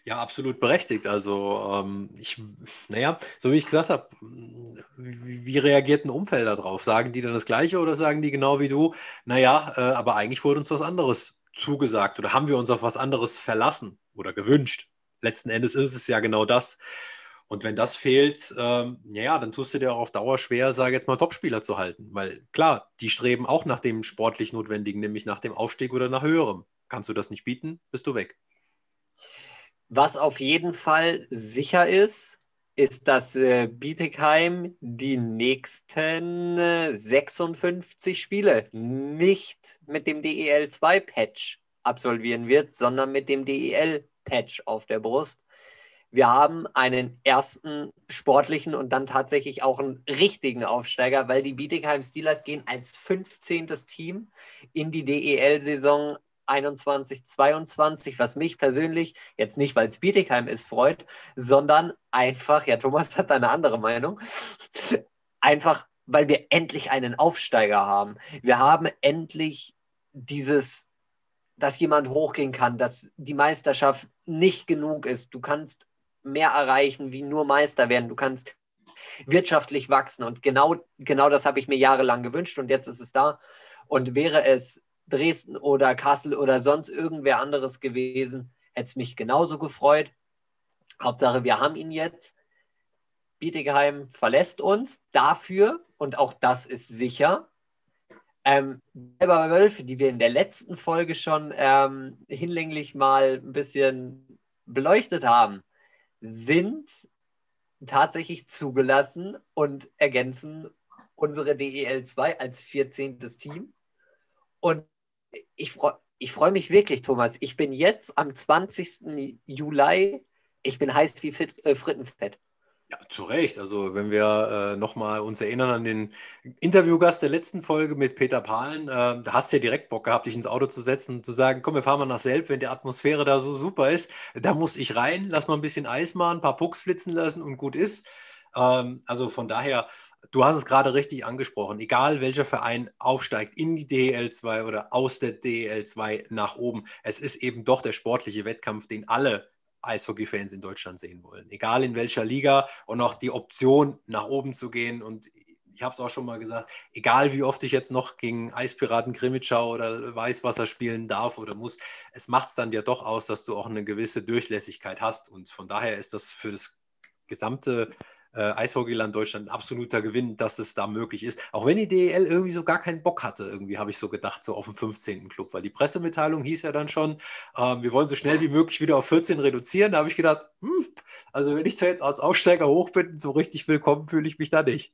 Ja, absolut berechtigt. Also, ähm, ich, naja, so wie ich gesagt habe, wie, wie, reagiert ein Umfeld darauf? Sagen die dann das Gleiche oder sagen die genau wie du, naja, äh, aber eigentlich wurde uns was anderes zugesagt oder haben wir uns auf was anderes verlassen oder gewünscht? Letzten Endes ist es ja genau das. Und wenn das fehlt, ähm, ja, dann tust du dir auch auf Dauer schwer, sage jetzt mal, Topspieler zu halten. Weil klar, die streben auch nach dem sportlich Notwendigen, nämlich nach dem Aufstieg oder nach höherem. Kannst du das nicht bieten, bist du weg. Was auf jeden Fall sicher ist, ist, dass äh, Bietigheim die nächsten äh, 56 Spiele nicht mit dem DEL2-Patch absolvieren wird, sondern mit dem DEL-Patch auf der Brust wir haben einen ersten sportlichen und dann tatsächlich auch einen richtigen Aufsteiger, weil die Bietigheim Steelers gehen als 15. Team in die DEL-Saison 21, 22, was mich persönlich, jetzt nicht, weil es Bietigheim ist, freut, sondern einfach, ja, Thomas hat eine andere Meinung, einfach, weil wir endlich einen Aufsteiger haben. Wir haben endlich dieses, dass jemand hochgehen kann, dass die Meisterschaft nicht genug ist. Du kannst mehr erreichen, wie nur Meister werden. Du kannst wirtschaftlich wachsen. Und genau, genau das habe ich mir jahrelang gewünscht und jetzt ist es da. Und wäre es Dresden oder Kassel oder sonst irgendwer anderes gewesen, hätte es mich genauso gefreut. Hauptsache, wir haben ihn jetzt. Bietigheim verlässt uns dafür, und auch das ist sicher, ähm, selber Wölfe, die wir in der letzten Folge schon ähm, hinlänglich mal ein bisschen beleuchtet haben, sind tatsächlich zugelassen und ergänzen unsere DEL 2 als 14. Team. Und ich, freu, ich freue mich wirklich, Thomas. Ich bin jetzt am 20. Juli, ich bin heiß wie Fit, äh, Frittenfett. Ja, zu Recht. Also wenn wir äh, nochmal uns erinnern an den Interviewgast der letzten Folge mit Peter Pahlen, äh, da hast du ja direkt Bock gehabt, dich ins Auto zu setzen und zu sagen, komm, wir fahren mal nach Selb, wenn die Atmosphäre da so super ist. Da muss ich rein, lass mal ein bisschen Eis machen, ein paar Pucks flitzen lassen und gut ist. Ähm, also von daher, du hast es gerade richtig angesprochen, egal welcher Verein aufsteigt in die DEL 2 oder aus der DEL 2 nach oben, es ist eben doch der sportliche Wettkampf, den alle Eishockey-Fans in Deutschland sehen wollen. Egal in welcher Liga und auch die Option, nach oben zu gehen. Und ich habe es auch schon mal gesagt, egal wie oft ich jetzt noch gegen Eispiraten Krimitschau oder Weißwasser spielen darf oder muss, es macht es dann ja doch aus, dass du auch eine gewisse Durchlässigkeit hast. Und von daher ist das für das gesamte äh, Eishockeyland Deutschland ein absoluter Gewinn, dass es da möglich ist. Auch wenn die DEL irgendwie so gar keinen Bock hatte, irgendwie habe ich so gedacht, so auf dem 15. Club, weil die Pressemitteilung hieß ja dann schon, äh, wir wollen so schnell wie möglich wieder auf 14 reduzieren. Da habe ich gedacht, hm, also wenn ich da jetzt als Aufsteiger hoch bin, so richtig willkommen fühle ich mich da nicht.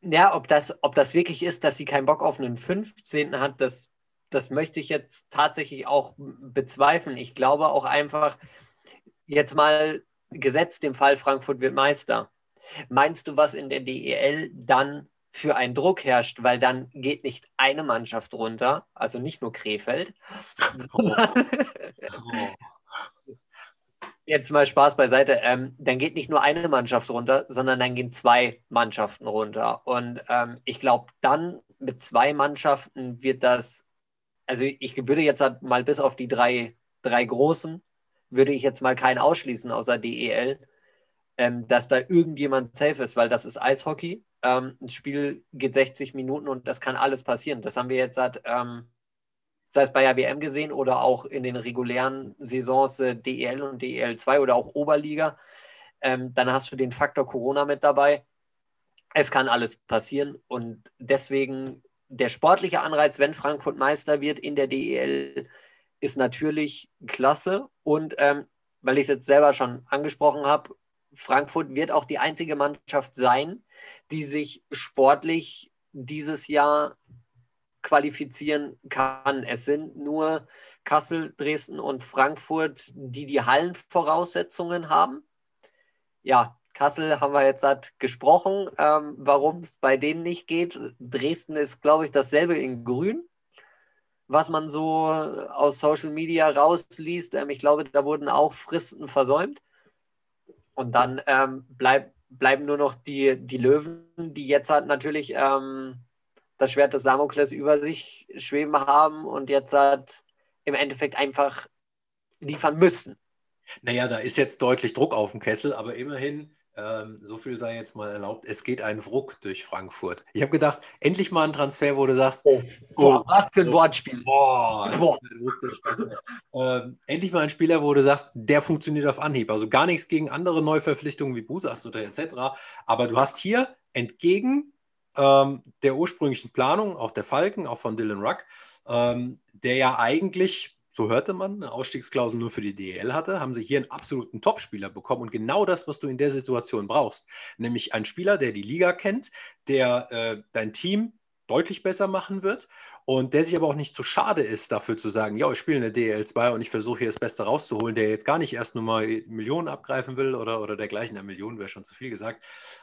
Ja, ob das, ob das wirklich ist, dass sie keinen Bock auf einen 15. hat, das, das möchte ich jetzt tatsächlich auch bezweifeln. Ich glaube auch einfach, jetzt mal gesetzt dem Fall, Frankfurt wird Meister. Meinst du, was in der DEL dann für einen Druck herrscht, weil dann geht nicht eine Mannschaft runter, also nicht nur Krefeld, sondern (laughs) jetzt mal Spaß beiseite, ähm, dann geht nicht nur eine Mannschaft runter, sondern dann gehen zwei Mannschaften runter. Und ähm, ich glaube, dann mit zwei Mannschaften wird das, also ich würde jetzt halt mal bis auf die drei, drei Großen würde ich jetzt mal keinen ausschließen außer DEL, ähm, dass da irgendjemand safe ist, weil das ist Eishockey. Ähm, ein Spiel geht 60 Minuten und das kann alles passieren. Das haben wir jetzt seit, ähm, sei es bei ABM gesehen oder auch in den regulären Saisons äh, DEL und DEL 2 oder auch Oberliga. Ähm, dann hast du den Faktor Corona mit dabei. Es kann alles passieren und deswegen der sportliche Anreiz, wenn Frankfurt Meister wird in der DEL, ist natürlich klasse. Und ähm, weil ich es jetzt selber schon angesprochen habe, Frankfurt wird auch die einzige Mannschaft sein, die sich sportlich dieses Jahr qualifizieren kann. Es sind nur Kassel, Dresden und Frankfurt, die die Hallenvoraussetzungen haben. Ja, Kassel haben wir jetzt halt gesprochen, ähm, warum es bei denen nicht geht. Dresden ist, glaube ich, dasselbe in Grün was man so aus Social Media rausliest. Ähm, ich glaube, da wurden auch Fristen versäumt. Und dann ähm, bleib, bleiben nur noch die, die Löwen, die jetzt halt natürlich ähm, das Schwert des Damokles über sich schweben haben und jetzt halt im Endeffekt einfach liefern müssen. Naja, da ist jetzt deutlich Druck auf dem Kessel, aber immerhin ähm, so viel sei jetzt mal erlaubt. Es geht ein Ruck durch Frankfurt. Ich habe gedacht, endlich mal ein Transfer, wo du sagst, oh, oh was für ein Wortspiel. Boah, boah. ähm, endlich mal ein Spieler, wo du sagst, der funktioniert auf Anhieb. Also gar nichts gegen andere Neuverpflichtungen wie Busas oder etc. Aber du hast hier entgegen ähm, der ursprünglichen Planung, auch der Falken, auch von Dylan Ruck, ähm, der ja eigentlich so hörte man, eine Ausstiegsklausel nur für die DEL hatte, haben sie hier einen absoluten Topspieler bekommen und genau das, was du in der Situation brauchst. Nämlich ein Spieler, der die Liga kennt, der äh, dein Team deutlich besser machen wird und der sich aber auch nicht zu schade ist, dafür zu sagen, ja, ich spiele eine DL2 und ich versuche hier das Beste rauszuholen, der jetzt gar nicht erst nur mal Millionen abgreifen will oder, oder dergleichen. Eine Million wäre schon zu viel gesagt,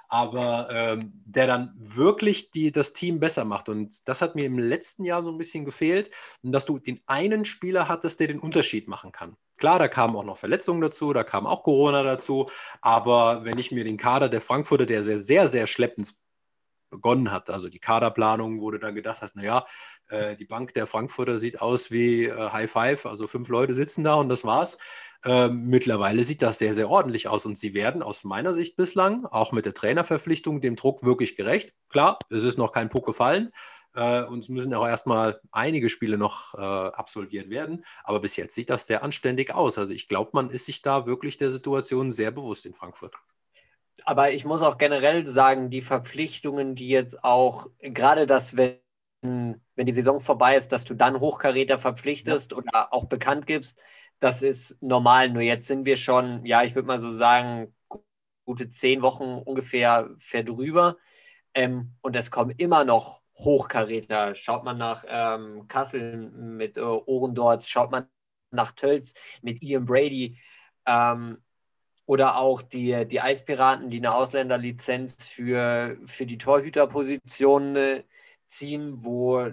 aber ähm, der dann wirklich die, das Team besser macht. Und das hat mir im letzten Jahr so ein bisschen gefehlt, dass du den einen Spieler hattest, der den Unterschied machen kann. Klar, da kamen auch noch Verletzungen dazu, da kam auch Corona dazu, aber wenn ich mir den Kader der Frankfurter, der sehr, sehr, sehr schleppend begonnen hat. Also die Kaderplanung, du dann gedacht hast, naja, äh, die Bank der Frankfurter sieht aus wie äh, High Five, also fünf Leute sitzen da und das war's. Ähm, mittlerweile sieht das sehr, sehr ordentlich aus und sie werden aus meiner Sicht bislang, auch mit der Trainerverpflichtung, dem Druck wirklich gerecht. Klar, es ist noch kein Puck gefallen äh, und es müssen auch erstmal einige Spiele noch äh, absolviert werden, aber bis jetzt sieht das sehr anständig aus. Also ich glaube, man ist sich da wirklich der Situation sehr bewusst in Frankfurt aber ich muss auch generell sagen, die Verpflichtungen, die jetzt auch, gerade das, wenn, wenn die Saison vorbei ist, dass du dann Hochkaräter verpflichtest ja. oder auch bekannt gibst, das ist normal. Nur jetzt sind wir schon, ja, ich würde mal so sagen, gute zehn Wochen ungefähr drüber. Ähm, und es kommen immer noch Hochkaräter. Schaut man nach ähm, Kassel mit äh, Ohrendorz, schaut man nach Tölz mit Ian Brady ähm, oder auch die, die Eispiraten, die eine Ausländerlizenz für, für die Torhüterposition äh, ziehen, wo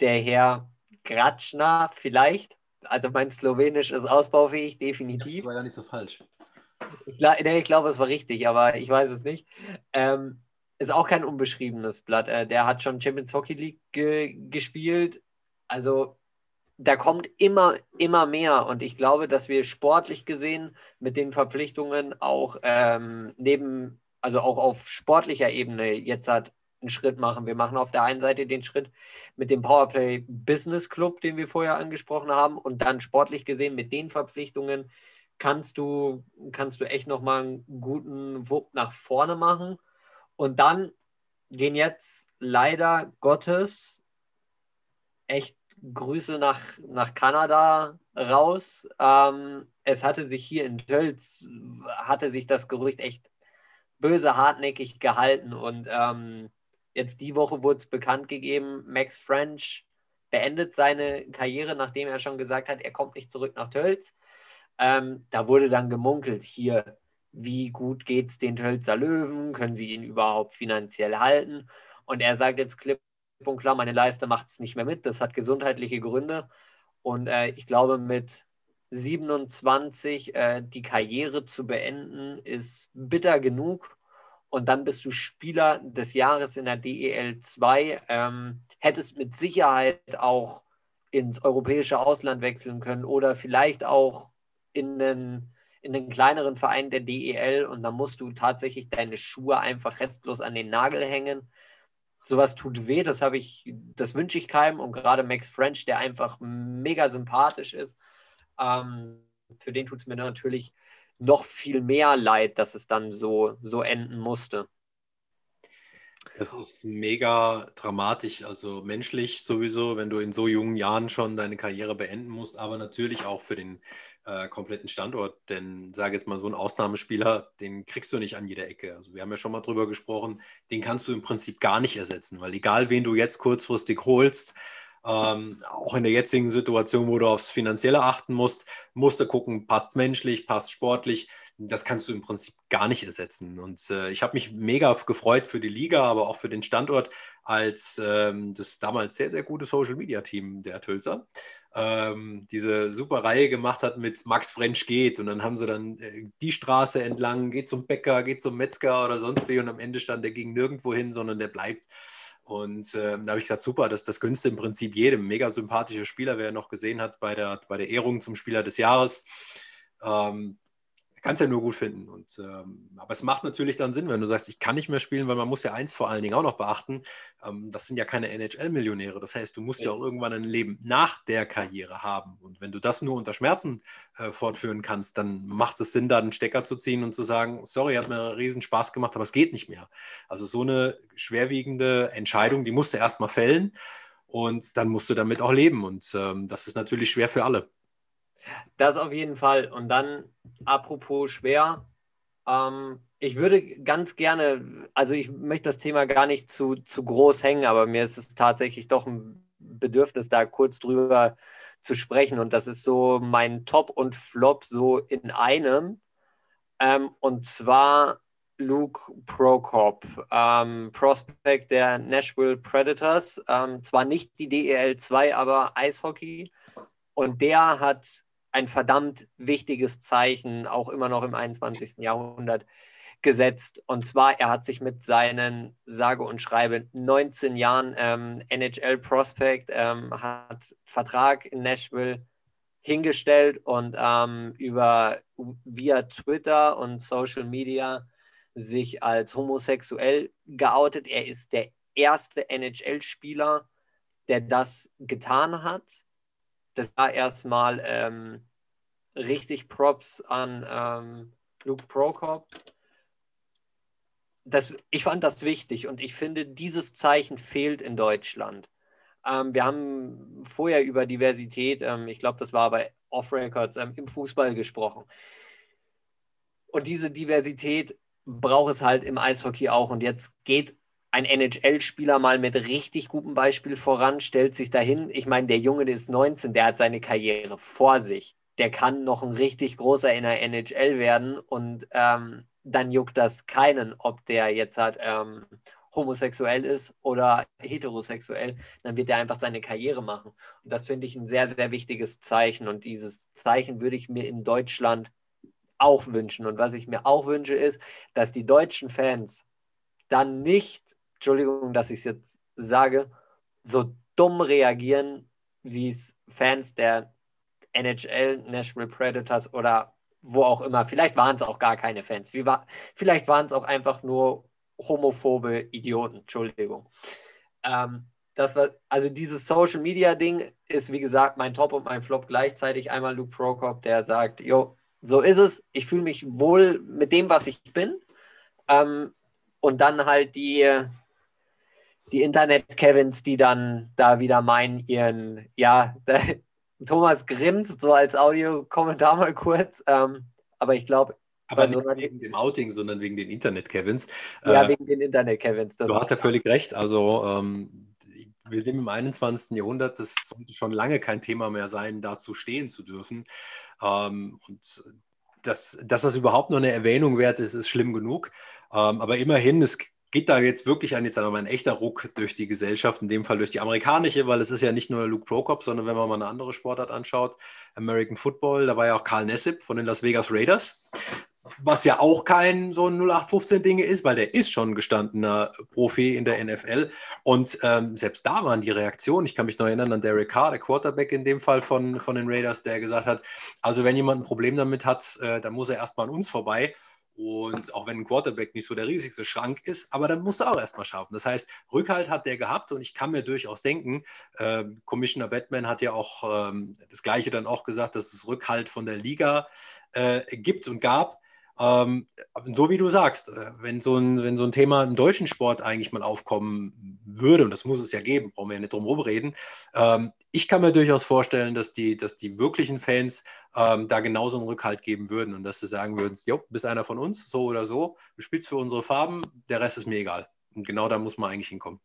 der Herr Gratschner vielleicht, also mein Slowenisch ist ausbaufähig, definitiv. Das war gar nicht so falsch. Ich, nee, ich glaube, es war richtig, aber ich weiß es nicht. Ähm, ist auch kein unbeschriebenes Blatt. Äh, der hat schon Champions Hockey League ge gespielt. Also da kommt immer, immer mehr. Und ich glaube, dass wir sportlich gesehen mit den Verpflichtungen auch ähm, neben, also auch auf sportlicher Ebene jetzt hat einen Schritt machen. Wir machen auf der einen Seite den Schritt mit dem Powerplay Business Club, den wir vorher angesprochen haben, und dann sportlich gesehen mit den Verpflichtungen kannst du, kannst du echt nochmal einen guten Wupp nach vorne machen. Und dann gehen jetzt leider Gottes echt Grüße nach, nach Kanada raus. Ähm, es hatte sich hier in Tölz, hatte sich das Gerücht echt böse hartnäckig gehalten und ähm, jetzt die Woche wurde es bekannt gegeben, Max French beendet seine Karriere, nachdem er schon gesagt hat, er kommt nicht zurück nach Tölz. Ähm, da wurde dann gemunkelt, hier, wie gut geht es den Tölzer Löwen? Können sie ihn überhaupt finanziell halten? Und er sagt jetzt klipp und klar, meine Leiste macht es nicht mehr mit. Das hat gesundheitliche Gründe. Und äh, ich glaube, mit 27 äh, die Karriere zu beenden, ist bitter genug und dann bist du Spieler des Jahres in der DEL 2. Ähm, hättest mit Sicherheit auch ins europäische Ausland wechseln können oder vielleicht auch in den, in den kleineren Verein der DEL und dann musst du tatsächlich deine Schuhe einfach restlos an den Nagel hängen. Sowas tut weh, das habe ich, das wünsche ich keinem und gerade Max French, der einfach mega sympathisch ist, ähm, für den tut es mir natürlich noch viel mehr leid, dass es dann so, so enden musste. Das ist mega dramatisch, also menschlich sowieso, wenn du in so jungen Jahren schon deine Karriere beenden musst, aber natürlich auch für den äh, kompletten Standort. Denn sage jetzt mal, so ein Ausnahmespieler, den kriegst du nicht an jeder Ecke. Also wir haben ja schon mal drüber gesprochen, den kannst du im Prinzip gar nicht ersetzen, weil egal wen du jetzt kurzfristig holst, ähm, auch in der jetzigen Situation, wo du aufs Finanzielle achten musst, musst du gucken, passt menschlich, passt sportlich. Das kannst du im Prinzip gar nicht ersetzen. Und äh, ich habe mich mega gefreut für die Liga, aber auch für den Standort, als ähm, das damals sehr, sehr gute Social Media Team der Tölzer ähm, diese super Reihe gemacht hat mit Max French geht. Und dann haben sie dann äh, die Straße entlang, geht zum Bäcker, geht zum Metzger oder sonst wie. Und am Ende stand der ging nirgendwo hin, sondern der bleibt. Und äh, da habe ich gesagt, super, das, das gönnst im Prinzip jedem. Mega sympathischer Spieler, wer noch gesehen hat bei der, bei der Ehrung zum Spieler des Jahres. Ähm, kann es ja nur gut finden. Und, ähm, aber es macht natürlich dann Sinn, wenn du sagst, ich kann nicht mehr spielen, weil man muss ja eins vor allen Dingen auch noch beachten, ähm, das sind ja keine NHL-Millionäre. Das heißt, du musst ja. ja. auch irgendwann ein Leben nach der Karriere haben. Und wenn du das nur unter Schmerzen äh, fortführen kannst, dann macht es Sinn, da einen Stecker zu ziehen und zu sagen, sorry, hat mir riesen Spaß gemacht, aber es geht nicht mehr. Also so eine schwerwiegende Entscheidung, die musst du erstmal fällen und dann musst du damit auch leben. Und ähm, das ist natürlich schwer für alle. Das auf jeden Fall. Und dann, apropos schwer, ähm, ich würde ganz gerne, also ich möchte das Thema gar nicht zu, zu groß hängen, aber mir ist es tatsächlich doch ein Bedürfnis, da kurz drüber zu sprechen. Und das ist so mein Top und Flop so in einem. Ähm, und zwar Luke Prokop, ähm, Prospect der Nashville Predators. Ähm, zwar nicht die DEL 2, aber Eishockey. Und der hat ein verdammt wichtiges Zeichen, auch immer noch im 21. Jahrhundert gesetzt. Und zwar, er hat sich mit seinen sage und schreibe 19 Jahren ähm, NHL Prospect, ähm, hat Vertrag in Nashville hingestellt und ähm, über via Twitter und Social Media sich als homosexuell geoutet. Er ist der erste NHL-Spieler, der das getan hat das war erstmal ähm, richtig Props an ähm, Luke Prokop. Das, ich fand das wichtig und ich finde, dieses Zeichen fehlt in Deutschland. Ähm, wir haben vorher über Diversität, ähm, ich glaube, das war bei Off Records, ähm, im Fußball gesprochen. Und diese Diversität braucht es halt im Eishockey auch. Und jetzt geht ein NHL-Spieler mal mit richtig gutem Beispiel voran, stellt sich dahin. Ich meine, der Junge, der ist 19, der hat seine Karriere vor sich. Der kann noch ein richtig großer in der NHL werden und ähm, dann juckt das keinen, ob der jetzt hat ähm, homosexuell ist oder heterosexuell, dann wird er einfach seine Karriere machen. Und das finde ich ein sehr, sehr wichtiges Zeichen. Und dieses Zeichen würde ich mir in Deutschland auch wünschen. Und was ich mir auch wünsche, ist, dass die deutschen Fans dann nicht, Entschuldigung, dass ich es jetzt sage, so dumm reagieren, wie es Fans der NHL, National Predators oder wo auch immer, vielleicht waren es auch gar keine Fans, wie war, vielleicht waren es auch einfach nur homophobe Idioten, Entschuldigung. Ähm, das war, also dieses Social Media Ding ist, wie gesagt, mein Top und mein Flop gleichzeitig. Einmal Luke Prokop, der sagt, jo, so ist es, ich fühle mich wohl mit dem, was ich bin. Ähm, und dann halt die, die Internet-Kevins, die dann da wieder meinen, ihren, ja, (laughs) Thomas grinst so als Audiokommentar mal kurz. Ähm, aber ich glaube, aber nicht so wegen dem Outing, sondern wegen den Internet-Kevins. Ja, äh, wegen den Internet-Kevins. Du hast ja völlig recht. Also ähm, wir leben im 21. Jahrhundert. Das sollte schon lange kein Thema mehr sein, dazu stehen zu dürfen. Ähm, und dass, dass das überhaupt nur eine Erwähnung wert ist, ist schlimm genug. Ähm, aber immerhin, es geht da jetzt wirklich ein, jetzt sagen wir mal, ein echter Ruck durch die Gesellschaft, in dem Fall durch die amerikanische, weil es ist ja nicht nur Luke Prokop, sondern wenn man mal eine andere Sportart anschaut, American Football, da war ja auch Karl Nessip von den Las Vegas Raiders was ja auch kein so ein 0815-Ding ist, weil der ist schon gestandener Profi in der NFL. Und ähm, selbst da waren die Reaktionen. Ich kann mich noch erinnern an Derek Carr, der Quarterback in dem Fall von, von den Raiders, der gesagt hat: Also, wenn jemand ein Problem damit hat, äh, dann muss er erstmal an uns vorbei. Und auch wenn ein Quarterback nicht so der riesigste Schrank ist, aber dann muss er auch erstmal schaffen. Das heißt, Rückhalt hat der gehabt und ich kann mir durchaus denken, äh, Commissioner Batman hat ja auch ähm, das Gleiche dann auch gesagt, dass es Rückhalt von der Liga äh, gibt und gab. Ähm, so wie du sagst, äh, wenn so, ein, wenn so ein Thema im deutschen Sport eigentlich mal aufkommen würde, und das muss es ja geben, brauchen wir ja nicht drum herum reden, ähm, ich kann mir durchaus vorstellen, dass die, dass die wirklichen Fans ähm, da genauso einen Rückhalt geben würden und dass sie sagen würden, jo, bist einer von uns, so oder so, du spielst für unsere Farben, der Rest ist mir egal. Und genau da muss man eigentlich hinkommen.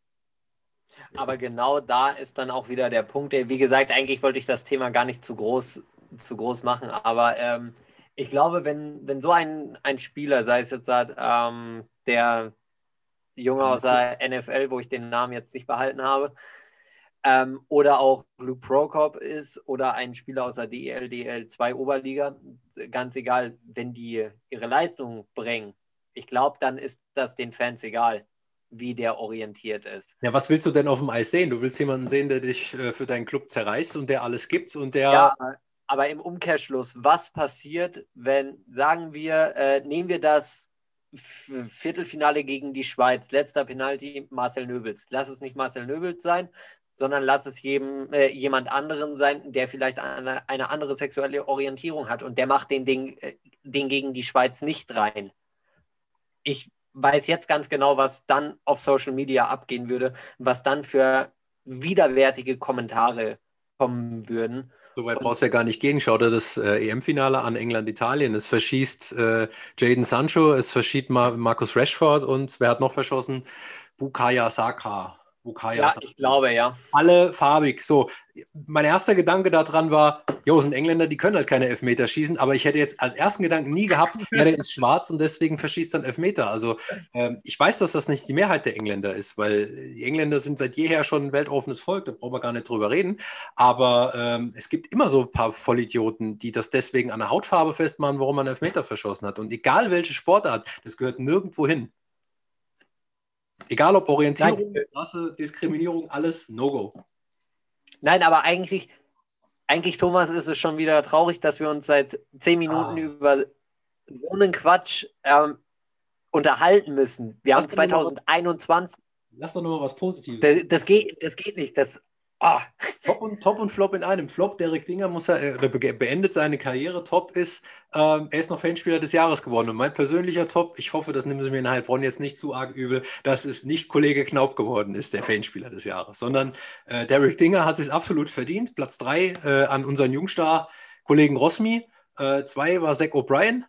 Aber genau da ist dann auch wieder der Punkt, der, wie gesagt, eigentlich wollte ich das Thema gar nicht zu groß, zu groß machen, aber ähm, ich glaube, wenn, wenn so ein, ein Spieler, sei es jetzt ähm, der Junge aus der NFL, wo ich den Namen jetzt nicht behalten habe, ähm, oder auch Luke Prokop ist oder ein Spieler aus der DEL, DL2 Oberliga, ganz egal, wenn die ihre Leistung bringen, ich glaube, dann ist das den Fans egal, wie der orientiert ist. Ja, was willst du denn auf dem Eis sehen? Du willst jemanden sehen, der dich äh, für deinen Club zerreißt und der alles gibt und der. Ja, aber im Umkehrschluss, was passiert, wenn, sagen wir, äh, nehmen wir das Viertelfinale gegen die Schweiz, letzter Penalty, Marcel Nöbels. Lass es nicht Marcel Nöbels sein, sondern lass es jedem, äh, jemand anderen sein, der vielleicht eine, eine, andere sexuelle Orientierung hat und der macht den Ding, äh, den gegen die Schweiz nicht rein. Ich weiß jetzt ganz genau, was dann auf Social Media abgehen würde, was dann für widerwärtige Kommentare kommen würden. So weit brauchst du ja gar nicht gehen. Schau dir das äh, EM-Finale an England-Italien. Es verschießt äh, Jaden Sancho, es verschießt Mar Markus Rashford und wer hat noch verschossen? Bukaya Saka. Bukaya ja, ich glaube, ja. Alle farbig. So, mein erster Gedanke daran war, jo, sind Engländer, die können halt keine Elfmeter schießen, aber ich hätte jetzt als ersten Gedanken nie gehabt, (laughs) ja, der ist schwarz und deswegen verschießt dann Elfmeter. Also ähm, ich weiß, dass das nicht die Mehrheit der Engländer ist, weil die Engländer sind seit jeher schon ein weltoffenes Volk, da brauchen wir gar nicht drüber reden. Aber ähm, es gibt immer so ein paar Vollidioten, die das deswegen an der Hautfarbe festmachen, warum man Elfmeter verschossen hat. Und egal welche Sportart, das gehört nirgendwo hin. Egal ob Orientierung, Nein. Rasse, Diskriminierung, alles No-Go. Nein, aber eigentlich, eigentlich, Thomas, ist es schon wieder traurig, dass wir uns seit zehn Minuten ah. über so einen Quatsch ähm, unterhalten müssen. Wir lass haben 2021. lass doch nochmal was Positives. Das, das, geht, das geht nicht. Das, Ah. Top, und, Top und Flop in einem. Flop, Derek Dinger muss er, äh, beendet seine Karriere. Top ist, ähm, er ist noch Fanspieler des Jahres geworden. Und mein persönlicher Top, ich hoffe, das nehmen Sie mir in Heilbronn jetzt nicht zu arg übel, dass es nicht Kollege Knauf geworden ist, der Fanspieler des Jahres, sondern äh, Derek Dinger hat sich absolut verdient. Platz drei äh, an unseren Jungstar Kollegen Rosmi. Äh, zwei war Zach O'Brien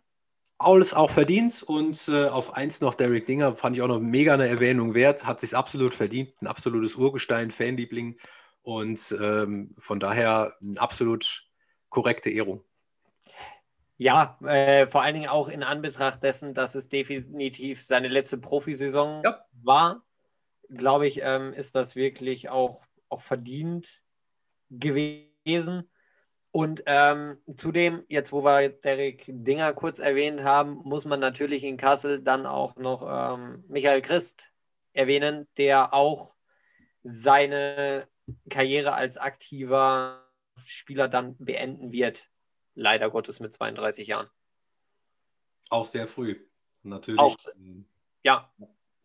alles auch verdient und äh, auf eins noch Derek Dinger fand ich auch noch mega eine Erwähnung wert, hat sich absolut verdient, ein absolutes Urgestein, Fanliebling und ähm, von daher eine absolut korrekte Ehrung. Ja, äh, vor allen Dingen auch in Anbetracht dessen, dass es definitiv seine letzte Profisaison ja. war, glaube ich, ähm, ist das wirklich auch, auch verdient gewesen. Und ähm, zudem, jetzt wo wir Derek Dinger kurz erwähnt haben, muss man natürlich in Kassel dann auch noch ähm, Michael Christ erwähnen, der auch seine Karriere als aktiver Spieler dann beenden wird. Leider Gottes mit 32 Jahren. Auch sehr früh, natürlich. Auch, ja.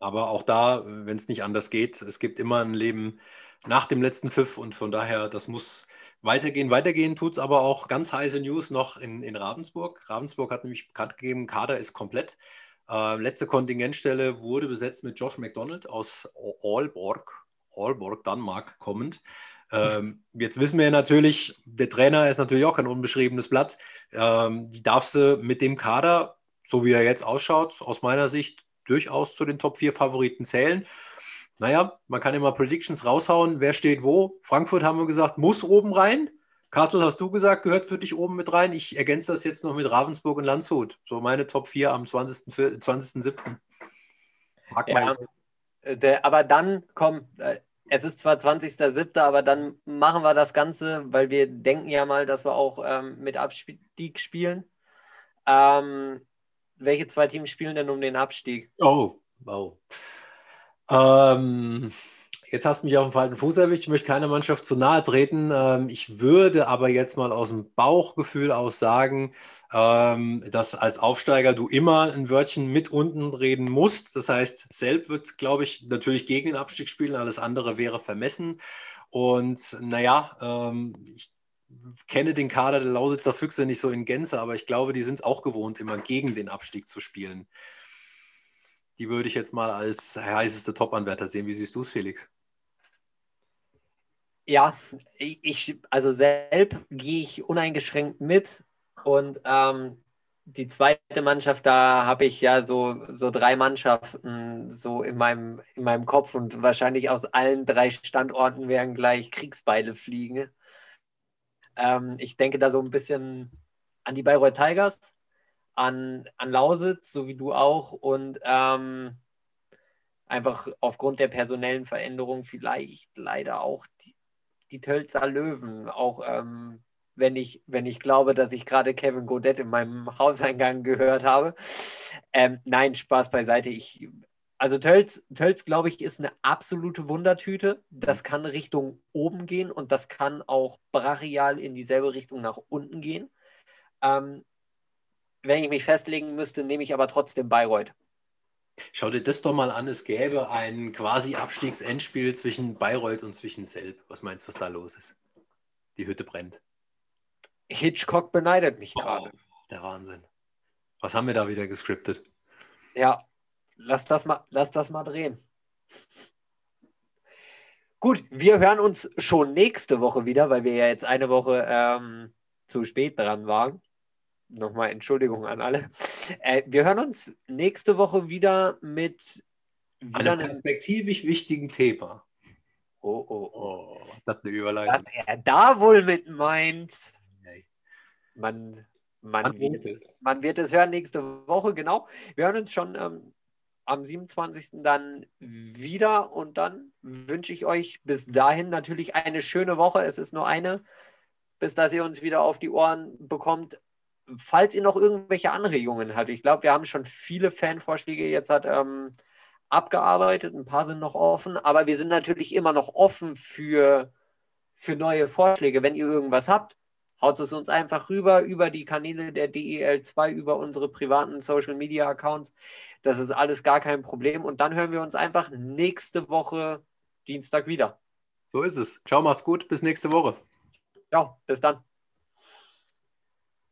Aber auch da, wenn es nicht anders geht, es gibt immer ein Leben nach dem letzten Pfiff und von daher, das muss weitergehen. Weitergehen tut es aber auch ganz heiße News noch in, in Ravensburg. Ravensburg hat nämlich bekannt gegeben, Kader ist komplett. Äh, letzte Kontingentstelle wurde besetzt mit Josh McDonald aus Aalborg, Aalborg, Danmark kommend. Ähm, jetzt wissen wir natürlich, der Trainer ist natürlich auch kein unbeschriebenes Blatt. Ähm, die darfst du mit dem Kader, so wie er jetzt ausschaut, aus meiner Sicht durchaus zu den Top 4 Favoriten zählen. Naja, man kann immer Predictions raushauen, wer steht wo. Frankfurt haben wir gesagt, muss oben rein. Kassel hast du gesagt, gehört für dich oben mit rein. Ich ergänze das jetzt noch mit Ravensburg und Landshut. So meine Top 4 am 20.07. 20. ja, der, aber dann, komm, äh, es ist zwar 20.07., aber dann machen wir das Ganze, weil wir denken ja mal, dass wir auch ähm, mit Abstieg spielen. Ähm, welche zwei Teams spielen denn um den Abstieg? Oh, wow. Ähm, jetzt hast du mich auf dem falschen Fuß erwischt. Ich möchte keiner Mannschaft zu nahe treten. Ähm, ich würde aber jetzt mal aus dem Bauchgefühl aus sagen, ähm, dass als Aufsteiger du immer ein Wörtchen mit unten reden musst. Das heißt, Selb wird, glaube ich, natürlich gegen den Abstieg spielen. Alles andere wäre vermessen. Und naja, ähm, ich kenne den Kader der Lausitzer Füchse nicht so in Gänze, aber ich glaube, die sind es auch gewohnt, immer gegen den Abstieg zu spielen. Die würde ich jetzt mal als heißeste Top-Anwärter sehen. Wie siehst du es, Felix? Ja, ich, also selbst gehe ich uneingeschränkt mit. Und ähm, die zweite Mannschaft, da habe ich ja so, so drei Mannschaften so in meinem, in meinem Kopf und wahrscheinlich aus allen drei Standorten werden gleich Kriegsbeile fliegen. Ähm, ich denke da so ein bisschen an die Bayreuth Tigers, an, an Lausitz, so wie du auch, und ähm, einfach aufgrund der personellen Veränderung vielleicht leider auch die, die Tölzer Löwen, auch ähm, wenn, ich, wenn ich glaube, dass ich gerade Kevin Godet in meinem Hauseingang gehört habe. Ähm, nein, Spaß beiseite. Ich, also Tölz, Tölz, glaube ich, ist eine absolute Wundertüte. Das kann Richtung oben gehen und das kann auch brachial in dieselbe Richtung nach unten gehen. Ähm, wenn ich mich festlegen müsste, nehme ich aber trotzdem Bayreuth. Schau dir das doch mal an, es gäbe ein quasi Abstiegsendspiel zwischen Bayreuth und zwischen Selb. Was meinst du, was da los ist? Die Hütte brennt. Hitchcock beneidet mich oh, gerade. Der Wahnsinn. Was haben wir da wieder gescriptet? Ja, lass das mal, lass das mal drehen. Gut, wir hören uns schon nächste Woche wieder, weil wir ja jetzt eine Woche ähm, zu spät dran waren nochmal Entschuldigung an alle. Äh, wir hören uns nächste Woche wieder mit wieder einem perspektivisch wichtigen Thema. Oh, oh, oh. Das ist eine Überleitung. Was er da wohl mit meint. Man, man, man, wird es, man wird es hören nächste Woche, genau. Wir hören uns schon ähm, am 27. dann wieder und dann wünsche ich euch bis dahin natürlich eine schöne Woche. Es ist nur eine, bis dass ihr uns wieder auf die Ohren bekommt falls ihr noch irgendwelche Anregungen habt, ich glaube, wir haben schon viele Fanvorschläge jetzt hat, ähm, abgearbeitet, ein paar sind noch offen, aber wir sind natürlich immer noch offen für, für neue Vorschläge. Wenn ihr irgendwas habt, haut es uns einfach rüber über die Kanäle der DEL2, über unsere privaten Social Media Accounts. Das ist alles gar kein Problem. Und dann hören wir uns einfach nächste Woche Dienstag wieder. So ist es. Ciao, macht's gut. Bis nächste Woche. Ciao, bis dann.